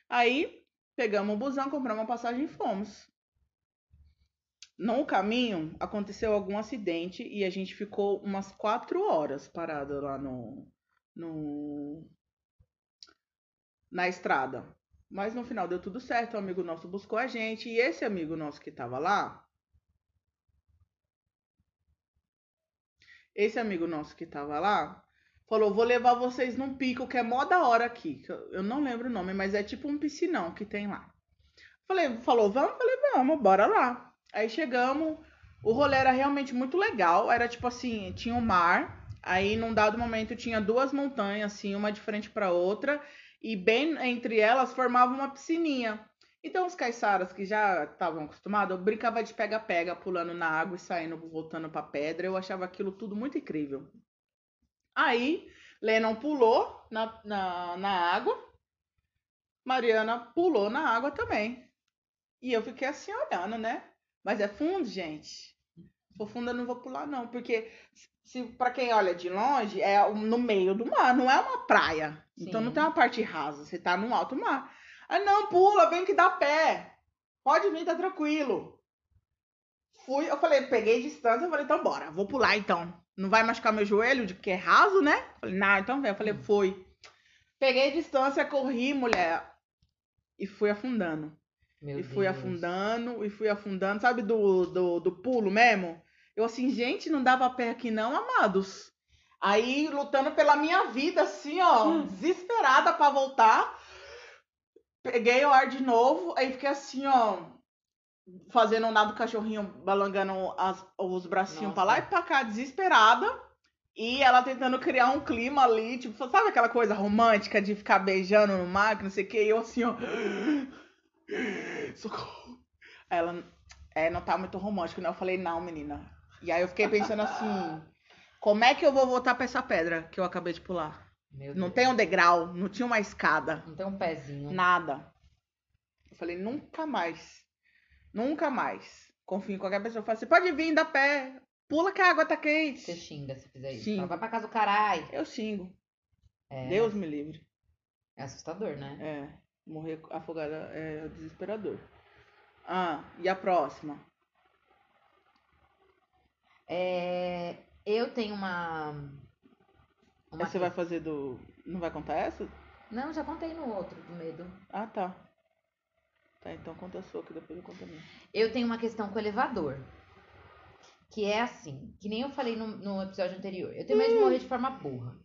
Aí pegamos o busão, compramos uma passagem e fomos. No caminho aconteceu algum acidente e a gente ficou umas quatro horas parado lá no, no na estrada. Mas no final deu tudo certo, um amigo nosso buscou a gente e esse amigo nosso que tava lá, esse amigo nosso que tava lá, falou: "Vou levar vocês num pico que é mó da hora aqui". Eu não lembro o nome, mas é tipo um piscinão que tem lá. Falei, falou: "Vamos?" Falei: "Vamos, bora lá". Aí chegamos, o rolê era realmente muito legal, era tipo assim, tinha um mar, aí num dado momento tinha duas montanhas assim, uma de frente para outra, e bem entre elas formava uma piscininha. Então os caiçaras que já estavam acostumados, eu brincava de pega-pega, pulando na água e saindo, voltando pra pedra. Eu achava aquilo tudo muito incrível. Aí, Lennon pulou na, na, na água, Mariana pulou na água também. E eu fiquei assim olhando, né? Mas é fundo, gente. Eu não vou pular, não. Porque, se, pra quem olha de longe, é no meio do mar, não é uma praia. Então não Sim. tem uma parte rasa, você tá no alto mar. Ah, não, pula, vem que dá pé. Pode vir, tá tranquilo. Fui, eu falei, peguei distância, eu falei, então bora, vou pular então. Não vai machucar meu joelho, de que é raso, né? Falei, não, então vem. Eu falei, fui. Peguei distância, corri, mulher. E fui afundando. Meu e fui Deus. afundando, e fui afundando. Sabe do, do, do pulo mesmo? Eu assim, gente, não dava pé aqui não, amados. Aí, lutando pela minha vida, assim, ó, desesperada pra voltar. Peguei o ar de novo, aí fiquei assim, ó, fazendo um nada do cachorrinho, balangando as- os bracinhos pra lá e pra cá, desesperada. E ela tentando criar um clima ali, tipo, sabe aquela coisa romântica de ficar beijando no mar, que não sei o que, e eu assim, ó. (gasps) Socorro. Ela, é, não tá muito romântico, né? Eu falei, não, menina. E aí eu fiquei pensando assim, como é que eu vou voltar pra essa pedra que eu acabei de pular? Meu Não Deus. tem um degrau, não tinha uma escada. Não tem um pezinho. Nada. Eu falei, nunca mais. Nunca mais. Confio em qualquer pessoa. Eu falei, você pode vir, dá pé. Pula que a água tá Você quente. xinga se fizer isso. Xingo. Fala, vai pra casa do caralho. Eu xingo. É, Deus me livre. é assustador, né? É. Morrer afogada é desesperador. Ah, e a próxima? É, eu tenho uma. uma Você vai fazer do. Não vai contar essa? Não, já contei no outro do medo. Ah, tá. Tá, então conta a sua, que depois eu conto a minha. Eu tenho uma questão com o elevador. Que é assim, que nem eu falei no, no episódio anterior. Eu tenho medo de morrer de forma burra.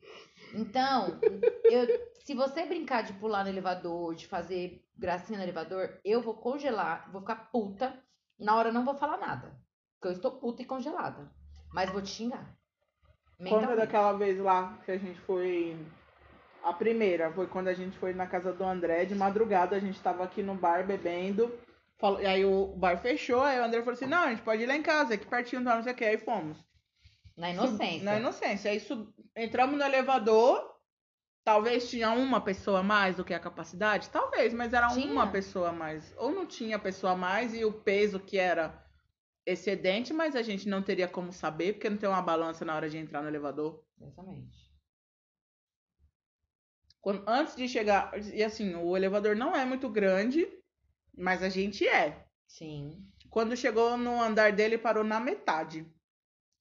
Então, eu, se você brincar de pular no elevador, de fazer gracinha no elevador, eu vou congelar, vou ficar puta. Na hora eu não vou falar nada. Porque eu estou puta e congelada. Mas vou te xingar. Mentalmente. daquela vez lá que a gente foi. A primeira foi quando a gente foi na casa do André, de madrugada, a gente tava aqui no bar bebendo. E aí o bar fechou, aí o André falou assim: não, a gente pode ir lá em casa, aqui pertinho, tá, não sei o que. Aí fomos. Na inocência. Na inocência. Aí sub... entramos no elevador. Talvez tinha uma pessoa a mais do que a capacidade? Talvez, mas era Tinha. uma pessoa a mais. Ou não tinha pessoa a mais e o peso que era excedente, mas a gente não teria como saber, porque não tem uma balança na hora de entrar no elevador. Exatamente. Quando- antes de chegar. E assim, o elevador não é muito grande, mas a gente é. Sim. Quando chegou no andar dele, parou na metade.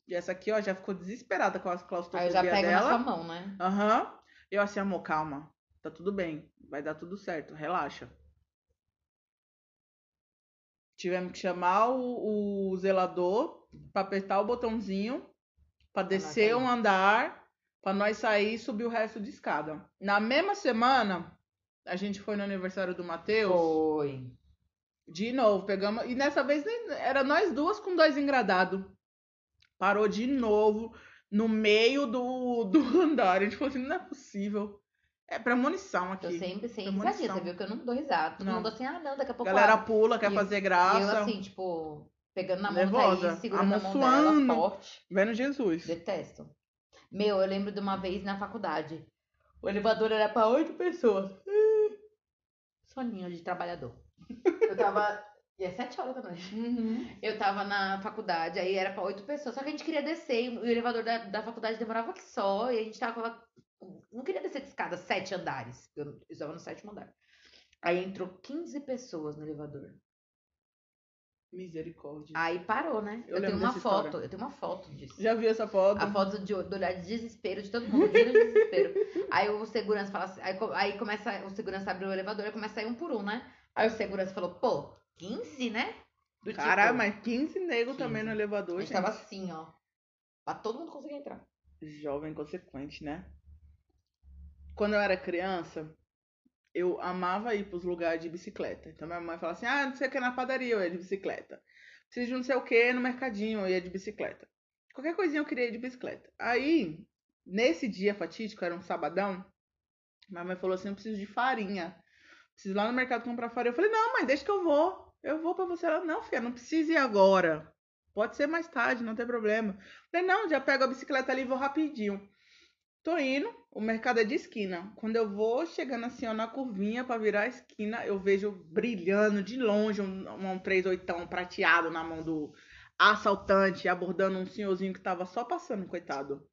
E essa aqui, ó, já ficou desesperada com a Aí claustrofobia eu já pego na dela. sua mão, né? Aham. Eu assim, amor, calma. Tá tudo bem. Vai dar tudo certo. Relaxa. Tivemos que chamar o, o zelador pra apertar o botãozinho nós descer um andar pra nós sair e subir o resto de escada. Na mesma semana, a gente foi no aniversário do Matheus. Foi. De novo, pegamos. E nessa vez era nós duas com dois engradados. Parou de novo no meio do, do (laughs) andar. A gente falou assim, não é possível. É premonição aqui. Eu sempre sem Premonição. você viu que eu não dou risada. Todo Não. mundo assim, ah, não, daqui a A pouco galera abre. pula, quer E- fazer E eu graça. assim, tipo, pegando na mão Nervosa, Thaís, segurando a mão mão dela, forte. Vendo Jesus. Detesto. Meu, eu lembro de uma vez na faculdade. O elevador era pra oito pessoas. Hum, Soninho de trabalhador. Eu tava. E é sete horas da noite. Eu tava na faculdade, aí era pra oito pessoas. Só que a gente queria descer e o elevador da, da faculdade demorava que só. E a gente tava. Não queria descer de escada sete andares. Eu estava no sétimo andar. Aí entrou 15 pessoas no elevador. Misericórdia. Aí parou, né? Eu Eu, tenho uma foto. história. Eu tenho uma foto disso. Já vi essa foto? A foto de, do olhar de desespero de todo mundo, de desespero. (laughs) aí o segurança fala assim, aí, aí começa, o segurança abre o elevador e começa a ir um por um, né? Aí o segurança falou, pô, 15, né? Do Caralho, tipo, mas 15 negros 15. também no elevador, gente. tava assim, ó. Pra todo mundo conseguir entrar. Jovem consequente, né? Quando eu era criança, eu amava ir pros lugares de bicicleta. Então minha mãe falava assim: ah, não sei o que na padaria, eu ia de bicicleta. Preciso de não sei o que no mercadinho, eu ia de bicicleta. Qualquer coisinha eu queria ir de bicicleta. Aí, nesse dia fatídico, era um sabadão, minha mãe falou assim: eu preciso de farinha. Preciso ir lá no mercado comprar farinha. Eu falei: não, mãe, deixa que eu vou. Eu vou pra você. Ela, não, filha, não precisa ir agora. Pode ser mais tarde, não tem problema. Falei, não, já pego a bicicleta ali e vou rapidinho. Tô indo, o mercado é de esquina. Quando eu vou chegando assim, ó, na curvinha pra virar a esquina, eu vejo brilhando de longe um, um 38 prateado na mão do assaltante, abordando um senhorzinho que tava só passando, coitado.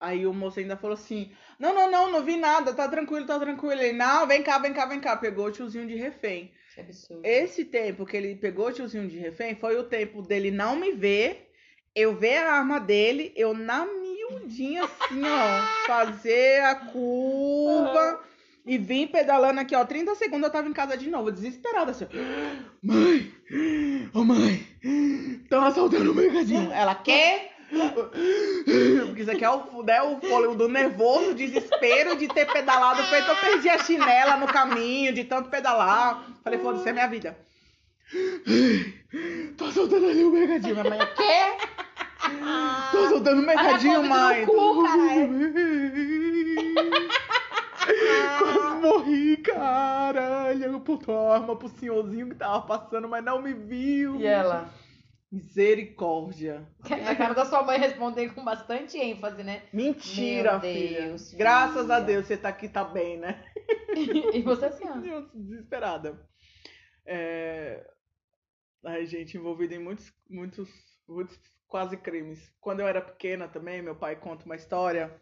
Aí o moço ainda falou assim: Não, não, não, não vi nada, tá tranquilo, tá tranquilo. Ele, não, vem cá, vem cá, vem cá. Pegou o tiozinho de refém. Que absurdo. Esse tempo que ele pegou o tiozinho de refém foi o tempo dele não me ver, eu ver a arma dele, eu na miudinha assim, ó, fazer a curva e vim pedalando aqui, ó. 30 segundos eu tava em casa de novo, desesperada assim. Mãe! Ô mãe! Estão assaltando o mercadinho. Ela quer? Porque isso aqui é o, né, o fôlego do nervoso, o desespero de ter pedalado feito. Eu perdi a chinela no caminho, de tanto pedalar. Falei, foda-se, é minha vida. Tô assaltando ali o mercadinho. Minha mãe, quê? Tô assaltando o mercadinho, Olha a mãe. Covid no Quase morri, caralho. Eu apontou a arma pro senhorzinho que tava passando, mas não me viu. E ela? Misericórdia. A cara da sua mãe responder com bastante ênfase, né? Mentira, Meu filha. Deus, Graças a filha. Deus você tá aqui, tá bem, né? (laughs) E você assim, ó. Deus, desesperada. É... Ai, gente, envolvida em muitos, muitos, muitos quase crimes. Quando eu era pequena também, meu pai conta uma história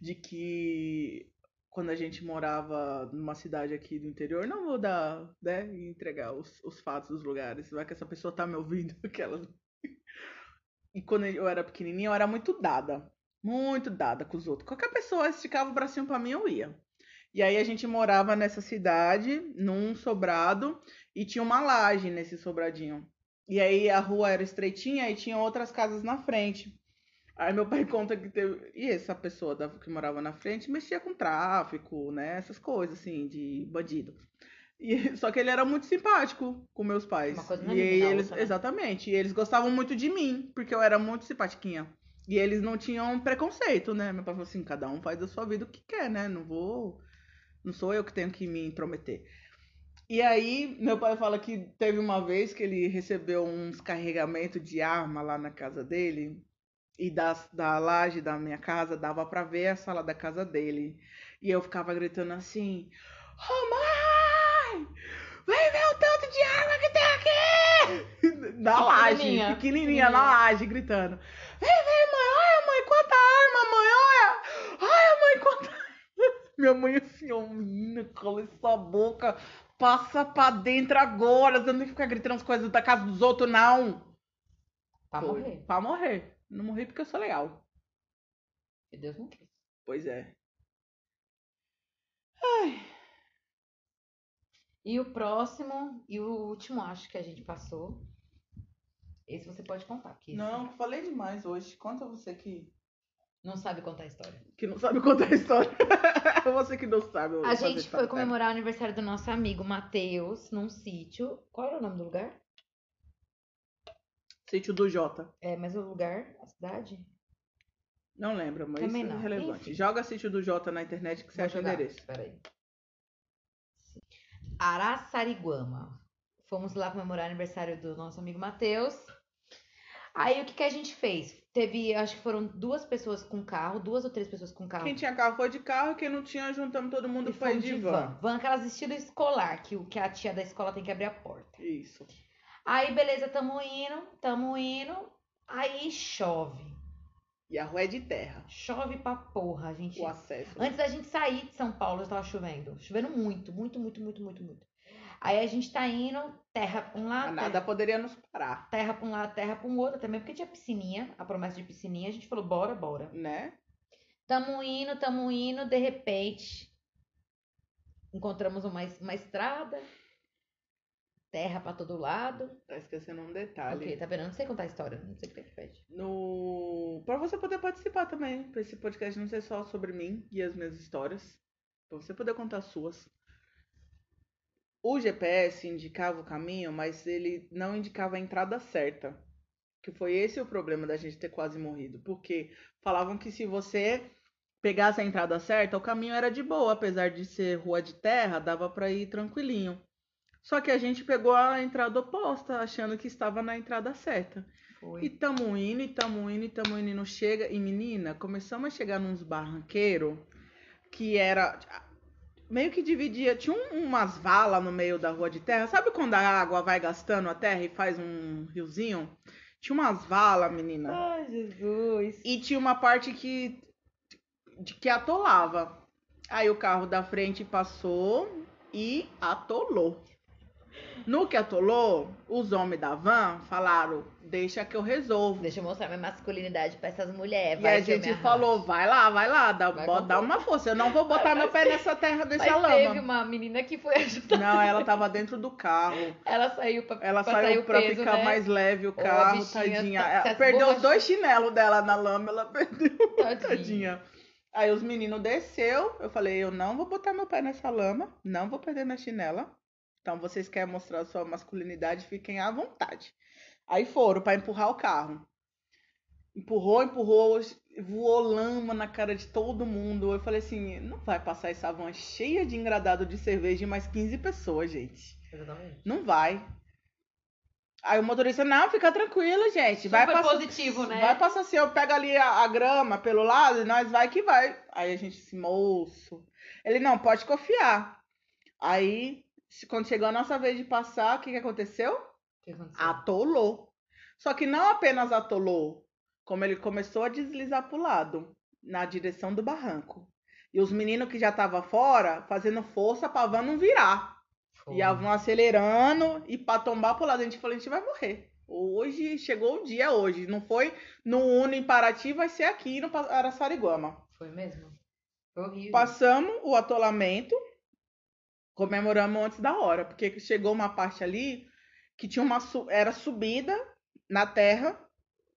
de que quando a gente morava numa cidade aqui do interior, não vou dar, né, entregar os, os fatos dos lugares, vai que essa pessoa tá me ouvindo. (laughs) E quando eu era pequenininha, eu era muito dada, muito dada com os outros. Qualquer pessoa esticava o bracinho pra mim, eu ia. E aí a gente morava nessa cidade, num sobrado, e tinha uma laje nesse sobradinho. E aí a rua era estreitinha e tinha outras casas na frente. Aí meu pai (laughs) conta que teve. E essa pessoa da- que morava na frente mexia com tráfico, né? Essas coisas, assim, de bandido. E, (laughs) só que ele era muito simpático com meus pais. Uma coisa não e a eles, outra, né? exatamente. E eles gostavam muito de mim, porque eu era muito simpatiquinha. E eles não tinham preconceito, né? Meu pai falou assim: cada um faz da sua vida o que quer, né? Não vou. Não sou eu que tenho que me intrometer. E aí, meu pai fala que teve uma vez que ele recebeu uns carregamentos de arma lá na casa dele. E da, da laje da minha casa dava pra ver a sala da casa dele. E eu ficava gritando assim: Ô mãe! Vem ver o tanto de arma que tem aqui! (laughs) Na laje, Pequenininha, pequenininha, na laje, gritando: Vem ver, mãe! Olha, mãe, quanta arma, mãe! Olha! Olha, mãe, quanta (laughs) minha mãe assim, ó, menina, cala essa boca. Passa pra dentro agora. Você não tem que ficar gritando as coisas da casa dos outros, não. Pra Foi. morrer. Pra morrer. Não morri porque eu sou legal. Que Deus não quis. Pois é. E o próximo e o último, acho que a gente passou. Esse você pode contar, que esse Não, falei demais hoje. Conta você que, não sabe contar a história. que não sabe contar a história. (laughs) você que não sabe. A gente foi storytime. comemorar o aniversário do nosso amigo Matheus num sítio. Qual era o nome do lugar? Sítio do Jota. É, mas o lugar, a cidade? Não lembro, mas Também isso é não. relevante. Enfim. Joga Sítio do Jota na internet que você Vou acha o jogar. endereço. Peraí. Araçariguama. Fomos lá comemorar o aniversário do nosso amigo Matheus. Aí o que, que a gente fez? Teve, acho que foram duas pessoas com carro, duas ou três pessoas com carro. Quem tinha carro foi de carro, quem não tinha, juntamos todo mundo e foi de van. Van aquelas estilo escolar, que, que a tia da escola tem que abrir a porta. Isso. Aí, beleza, tamo indo, tamo indo. Aí chove. E a rua é de terra. Chove pra porra, a gente. O acesso. Antes da gente sair de São Paulo, já tava chovendo. Chovendo muito, muito, muito, muito, muito, muito. Aí a gente tá indo, terra pra um lado, Nada terra, poderia nos parar, terra pra um lado, terra pra um outro também, porque tinha piscininha, a promessa de piscininha. A gente falou, bora, bora. né? Tamo indo, tamo indo, de repente, encontramos uma, uma estrada, terra pra todo lado. Tá esquecendo um detalhe. Ok, tá vendo? Eu não sei contar a história, não sei o que que pede. No... Pra você poder participar também. Pra esse podcast não ser só sobre mim e as minhas histórias. Pra você poder contar as suas. O GPS indicava o caminho, mas ele não indicava a entrada certa. Que foi esse o problema da gente ter quase morrido. Porque falavam que se você pegasse a entrada certa, o caminho era de boa. Apesar de ser rua de terra, dava pra ir tranquilinho. Só que a gente pegou a entrada oposta, achando que estava na entrada certa. Foi. E tamo indo, e tamo indo, e tamo indo, e não chega. E menina, começamos a chegar nos barranqueiros que era. Meio que dividia. Tinha um- umas valas no meio da rua de terra. Sabe quando a água vai gastando a terra e faz um riozinho? Tinha umas valas, menina. Ai, Jesus. E tinha uma parte que. de- que atolava. Aí o carro da frente passou e atolou. No que atolou, os homens da van falaram: deixa que eu resolvo. Deixa eu mostrar minha masculinidade pra essas mulheres. E a gente falou, vai lá, vai lá, dá, Vai bota- dá uma força. Eu não vou botar Mas meu pé teve- nessa terra, Mas nessa teve lama. uma menina que foi ajudar. Não, ela tava dentro do carro. Ela saiu pra, Ela pra saiu pra peso, ficar né? mais leve o Ô, carro, bichinha tadinha. tá- Ela perdeu os esborrachando. dois chinelos dela na lama, ela (laughs) perdeu, Tadinha. tadinha. Aí os meninos desceu, eu falei, eu não vou botar meu pé nessa lama, não vou perder minha chinela. Então vocês querem mostrar sua masculinidade, fiquem à vontade. Aí foram pra empurrar o carro. Empurrou, empurrou, voou lama na cara de todo mundo. Eu falei assim, não vai passar essa van cheia de engradado de cerveja e mais 15 pessoas, gente. Exatamente. Não vai. Aí o motorista, não, fica tranquilo, gente. Vai Super passar. positivo, né? Vai passar assim, eu pego ali a, a grama pelo lado e nós vai que vai. Aí a gente se moço. Ele, não, pode confiar. Aí, quando chegou a nossa vez de passar, o que, que aconteceu? O que aconteceu? Atolou. Só que não apenas atolou, como ele começou a deslizar pro lado, na direção do barranco. E os meninos que já estavam fora, fazendo força pra van não virar. Foi. E a van acelerando e pra tombar pro lado. A gente falou, a gente vai morrer. Hoje, chegou o dia hoje. Não foi no Uno em Paraty, vai ser aqui no Araçariguama. Foi mesmo? Foi horrível. Passamos o atolamento, comemoramos antes da hora, porque chegou uma parte ali que tinha uma era subida na terra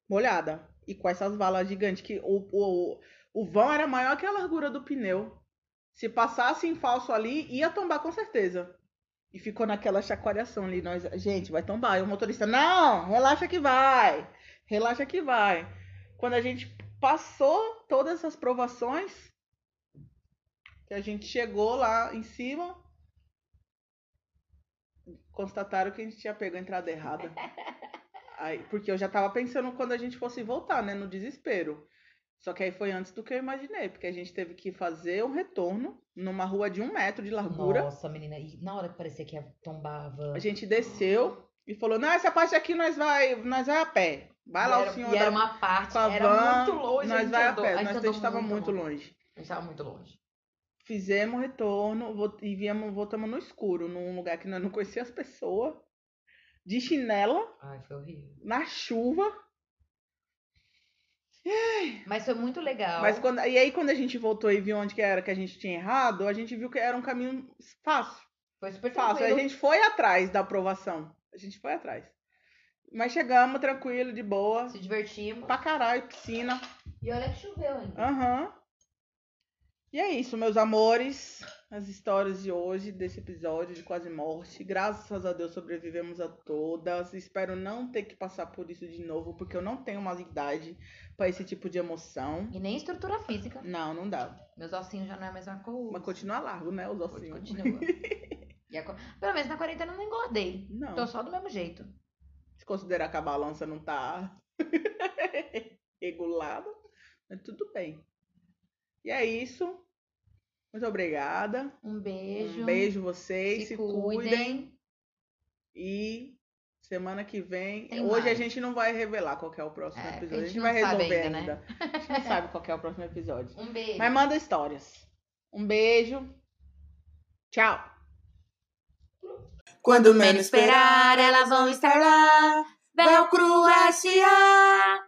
molhada e com essas valas gigantes que o, o, o vão era maior que a largura do pneu. Se passasse em falso ali, ia tombar com certeza. E ficou naquela chacoalhação ali. Nós, gente, vai tombar. E o motorista, não, relaxa que vai. Relaxa que vai. Quando a gente passou todas essas provações, que a gente chegou lá em cima, constataram que a gente tinha pego a entrada errada. Aí, porque eu já tava pensando quando a gente fosse voltar, né? No desespero. Só que aí foi antes do que eu imaginei, porque a gente teve que fazer um retorno numa rua de um metro de largura. Nossa, menina. E na hora que parecia que tombava. A gente desceu e falou: não, essa parte aqui nós vai, nós vai a pé. Vai lá era, o senhor e era da uma parte, a era van, muito longe. nós gente vai a pé. Nós andou estava muito longe. A gente tava muito longe. Fizemos o retorno e viemos, voltamos no escuro, num lugar que nós não conhecia as pessoas, de chinela, Ai, foi horrível. na chuva. Mas foi muito legal. Mas quando, e aí, quando a gente voltou e viu onde que era que a gente tinha errado, a gente viu que era um caminho fácil. Foi super Fácil. A tranquilo. gente foi atrás da aprovação. A gente foi atrás. Mas chegamos tranquilo, de boa. Se divertimos. Pra caralho, piscina. E olha que choveu ainda. Aham. E é isso, meus amores. As histórias de hoje, desse episódio de quase morte. Graças a Deus sobrevivemos a todas. Espero não ter que passar por isso de novo, porque eu não tenho uma idade pra esse tipo de emoção. E nem estrutura física. Não, não dá. Meus ossinhos já não é a mesma coisa. Mas continua largo, né? Os ossinhos. Continua. (laughs) A Pelo menos na quarentena eu não engordei. Não. Tô só do mesmo jeito. Se considerar que a balança não tá (laughs) regulada, mas tudo bem. E é isso. Muito obrigada. Um beijo. Um beijo vocês, Se, se, cuidem. cuidem. E semana que vem. Tem hoje a mais. gente não vai revelar qual que é o próximo É, episódio. a A gente gente não vai resolver ainda, ainda. né? A gente não (laughs) sabe qual que é o próximo episódio. Um beijo. Mas manda histórias. Um beijo. Tchau. Quando menos esperar, elas vão estar lá. Velcro S.A.